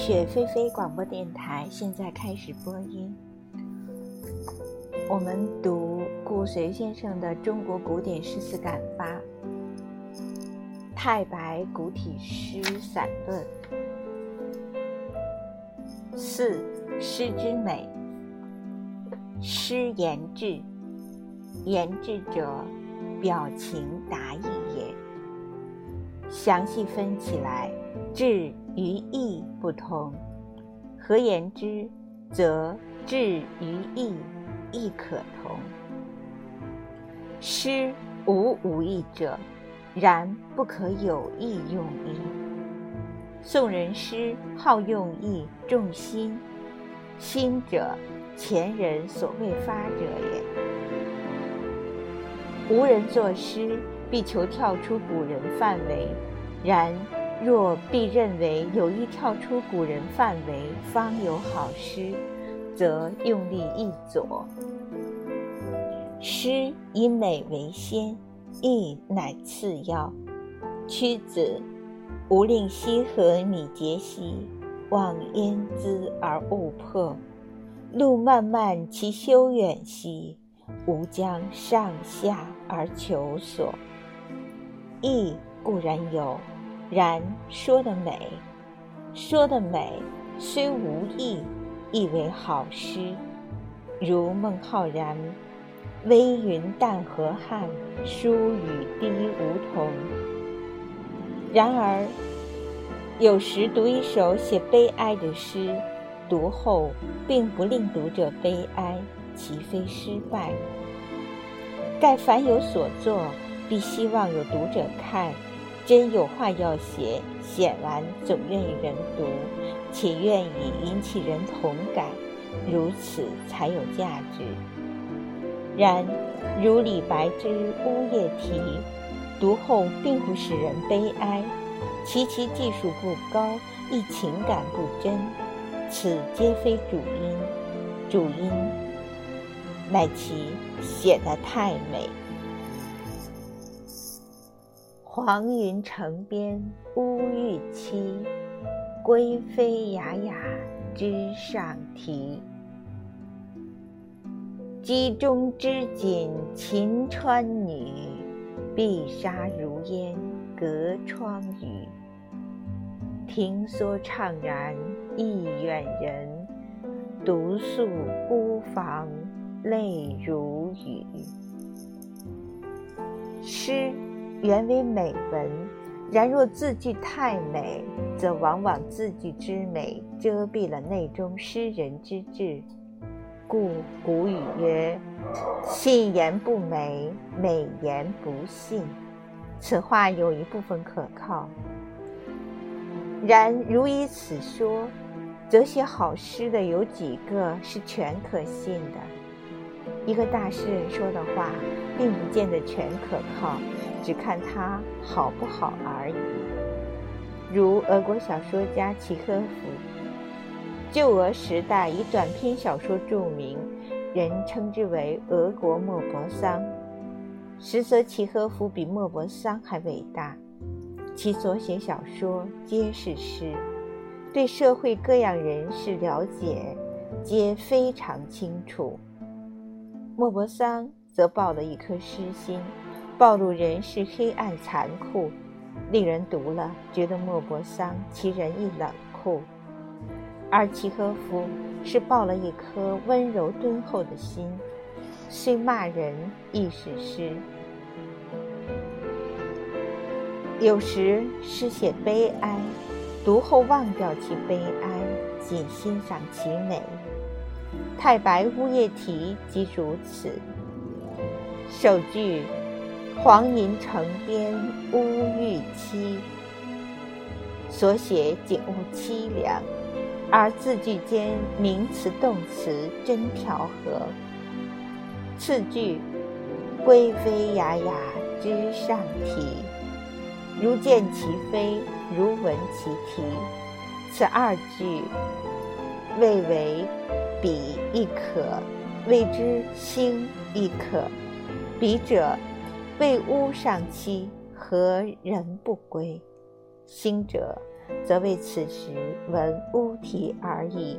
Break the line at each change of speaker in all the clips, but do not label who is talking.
雪霏霏广播电台现在开始播音。我们读顾随先生的《中国古典诗词感发》，太白古体诗散论。四、诗之美。诗言志，言志者，表情达意也。详细分起来，志于意不同。何言之，则志于意亦可同。诗无无意者，然不可有意用意。宋人诗好用意，重心。心者，前人所未发者也。无人作诗，必求跳出古人范围；然若必认为有意跳出古人范围，方有好诗，则用力一左。诗以美为先，意乃次要。屈子，吾令羲和拟节兮。望烟姿而勿迫，路漫漫其修远兮。吾将上下而求索。意固然有，然说的美，说的美虽无意，亦为好诗。如孟浩然“微云淡河汉，疏雨滴梧桐”。然而。有时读一首写悲哀的诗，读后并不令读者悲哀，岂非失败？盖凡有所作，必希望有读者看，真有话要写，写完总愿意人读，且愿意引起人同感，如此才有价值。然如李白之《乌夜啼》，读后并不使人悲哀。其其技术不高，亦情感不真，此皆非主因。主因乃其写得太美。黄云城边乌玉栖，归飞雅雅枝上啼。机中织锦秦川女，碧纱如烟。隔窗雨，庭梭怅然意远人。独宿孤房泪如雨。诗原为美文，然若字句太美，则往往字句之美遮蔽了内中诗人之志。故古语曰：“信言不美，美言不信。”此话有一部分可靠，然如以此说，则写好诗的有几个是全可信的？一个大诗人说的话，并不见得全可靠，只看他好不好而已。如俄国小说家契诃夫，旧俄时代以短篇小说著名，人称之为“俄国莫泊桑”。实则契诃夫比莫泊桑还伟大，其所写小说皆是诗，对社会各样人士了解皆非常清楚。莫泊桑则抱了一颗诗心，暴露人世黑暗残酷，令人读了觉得莫泊桑其人亦冷酷；而契诃夫是抱了一颗温柔敦厚的心。虽骂人亦是诗。有时诗写悲哀，读后忘掉其悲哀，仅欣赏其美。《太白乌夜啼》即如此。首句“黄银城边乌玉栖”，所写景物凄凉，而字句间名词动词真调和。次句“归飞雅雅枝上啼”，如见其飞，如闻其啼。此二句谓为彼亦可，谓之兴亦可。彼者，谓屋上栖，何人不归？兴者，则为此时闻乌啼而已。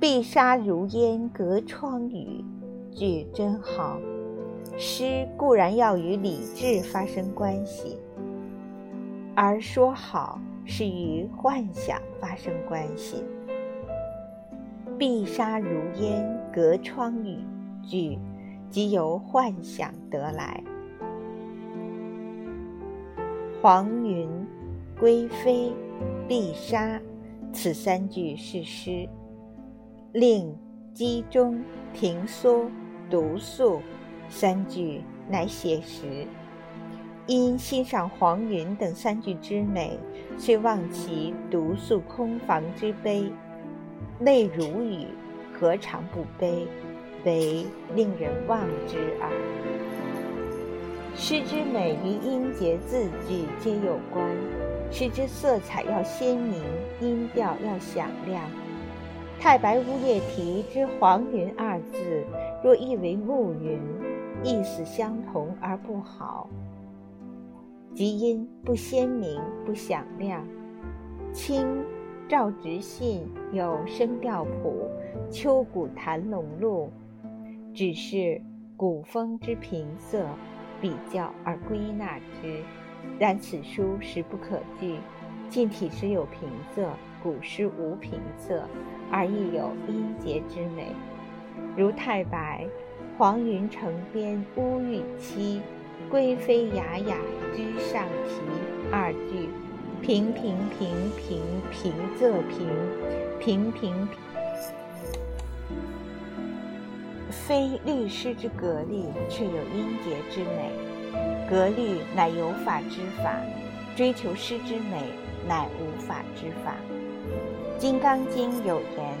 碧沙如烟隔窗雨，句真好。诗固然要与理智发生关系，而说好是与幻想发生关系。碧沙如烟隔窗雨，句即由幻想得来。黄云、归飞、碧沙，此三句是诗，令机中停缩独素。三句乃写实，因欣赏黄云等三句之美，遂忘其独宿空房之悲，泪如雨，何尝不悲？悲令人望之耳。诗之美与音节字句皆有关，诗之色彩要鲜明，音调要响亮。太白乌叶题之“黄云”二字，若译为“暮云”。意思相同而不好，即音不鲜明、不响亮。清赵直信有声调谱《秋古谭龙录》，只是古风之平仄，比较而归纳之。然此书实不可据，近体诗有平仄，古诗无平仄，而亦有音节之美，如太白。黄云城边乌玉栖，归飞雅雅居上题。二句，平平平平平仄平，平平。非律诗之格律，却有音节之美。格律乃有法之法，追求诗之美，乃无法之法。《金刚经》有言：“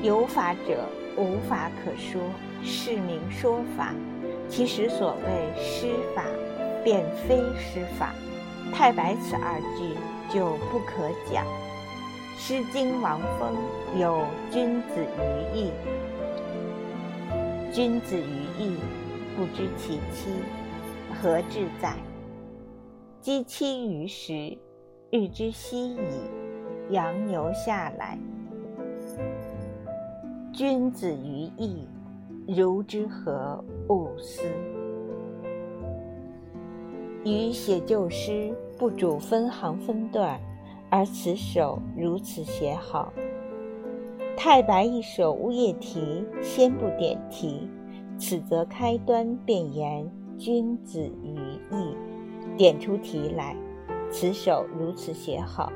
有法者，无法可说。”是名说法，其实所谓诗法，便非诗法。太白此二句就不可讲。《诗经·王风》有“君子于义”，君子于义，不知其妻，何至哉？积期于时，日之夕矣。羊牛下来，君子于义。如之何勿思？与写旧诗不主分行分段，而此首如此写好。太白一首《乌叶题》先不点题，此则开端便言“君子于义”，点出题来，此首如此写好。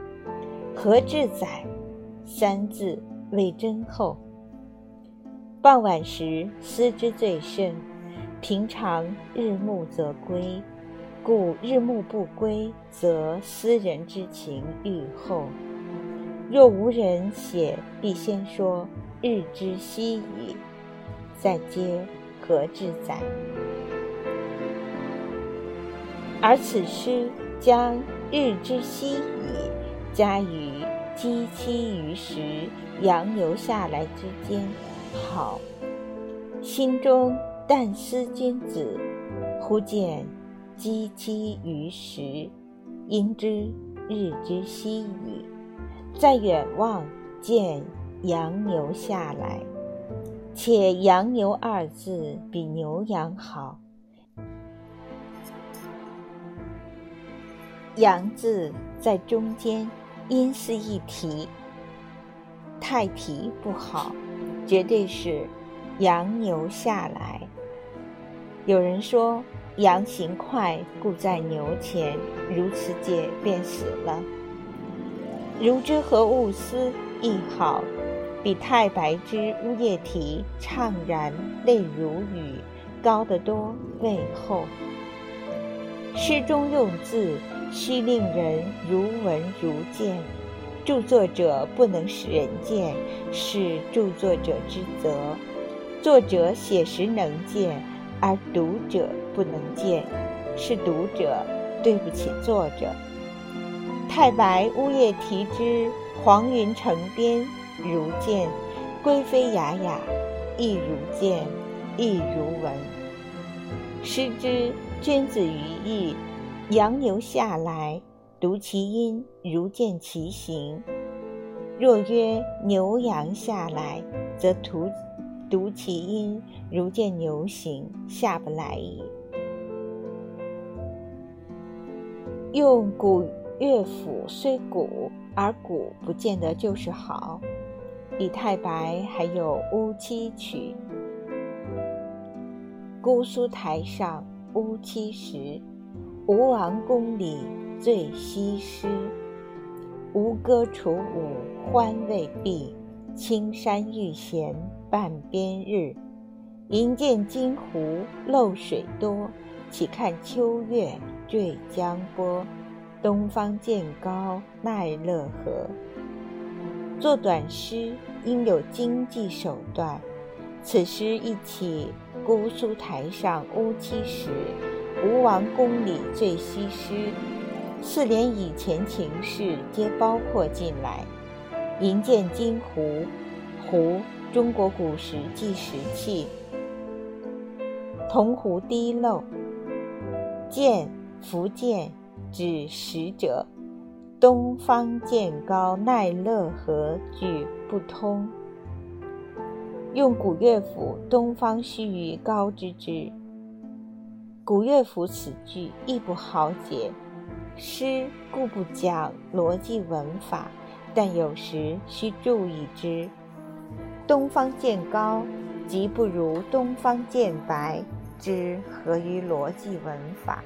何至哉？三字为真厚。傍晚时思之最甚，平常日暮则归，故日暮不归，则思人之情愈厚。若无人写，必先说日之夕矣，再接何至哉？而此诗将日之夕矣加于积期于时，阳游下来之间。好，心中但思君子，忽见积期于时，应知日之夕矣。再远望，见羊牛下来，且羊牛二字比牛羊好。羊字在中间，音似一提，太提不好。绝对是羊牛下来。有人说羊行快，故在牛前，如此解便死了。如之何物思？亦好，比太白之乌叶啼怅然泪如雨高得多，味厚。诗中用字须令人如闻如见。著作者不能使人见，是著作者之责；作者写时能见，而读者不能见，是读者对不起作者。太白乌夜啼之“黄云城边”，如见；归飞雅雅，亦如见，亦如闻。诗之“君子于义，羊牛下来”，读其音如见其形。若曰牛羊下来，则读读其音如见牛形，下不来矣。用古乐府虽古，而古不见得就是好。李太白还有《乌七曲》：姑苏台上乌七时，吴王宫里醉西施。吴歌楚舞欢未毕，青山欲闲半边日。银见金湖漏水多，岂看秋月坠江波。东方渐高奈勒何？作短诗应有经济手段。此诗一起，姑苏台上乌七时，吴王宫里醉西施，四连以前情事皆包括进来。银剑金壶，壶，中国古时计时器。铜壶滴漏，剑，福建，指使者。东方渐高奈勒何？句不通。用古乐府《东方须臾高之之》。古乐府此句亦不好解。诗故不讲逻辑文法，但有时需注意之。东方渐高，即不如东方渐白，之合于逻辑文法？